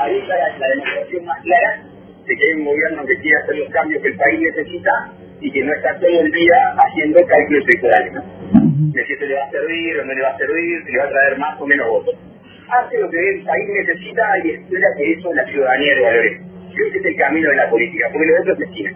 ahí está la, la demostración más clara de que hay un gobierno que quiere hacer los cambios que el país necesita y que no está todo el día haciendo cálculos electorales, ¿no? De si se le va a servir o no le va a servir, si le va a traer más o menos votos. Hace lo que el país necesita y espera que eso la ciudadanía le valore. Ese es el camino de la política, porque los otros se esquinan.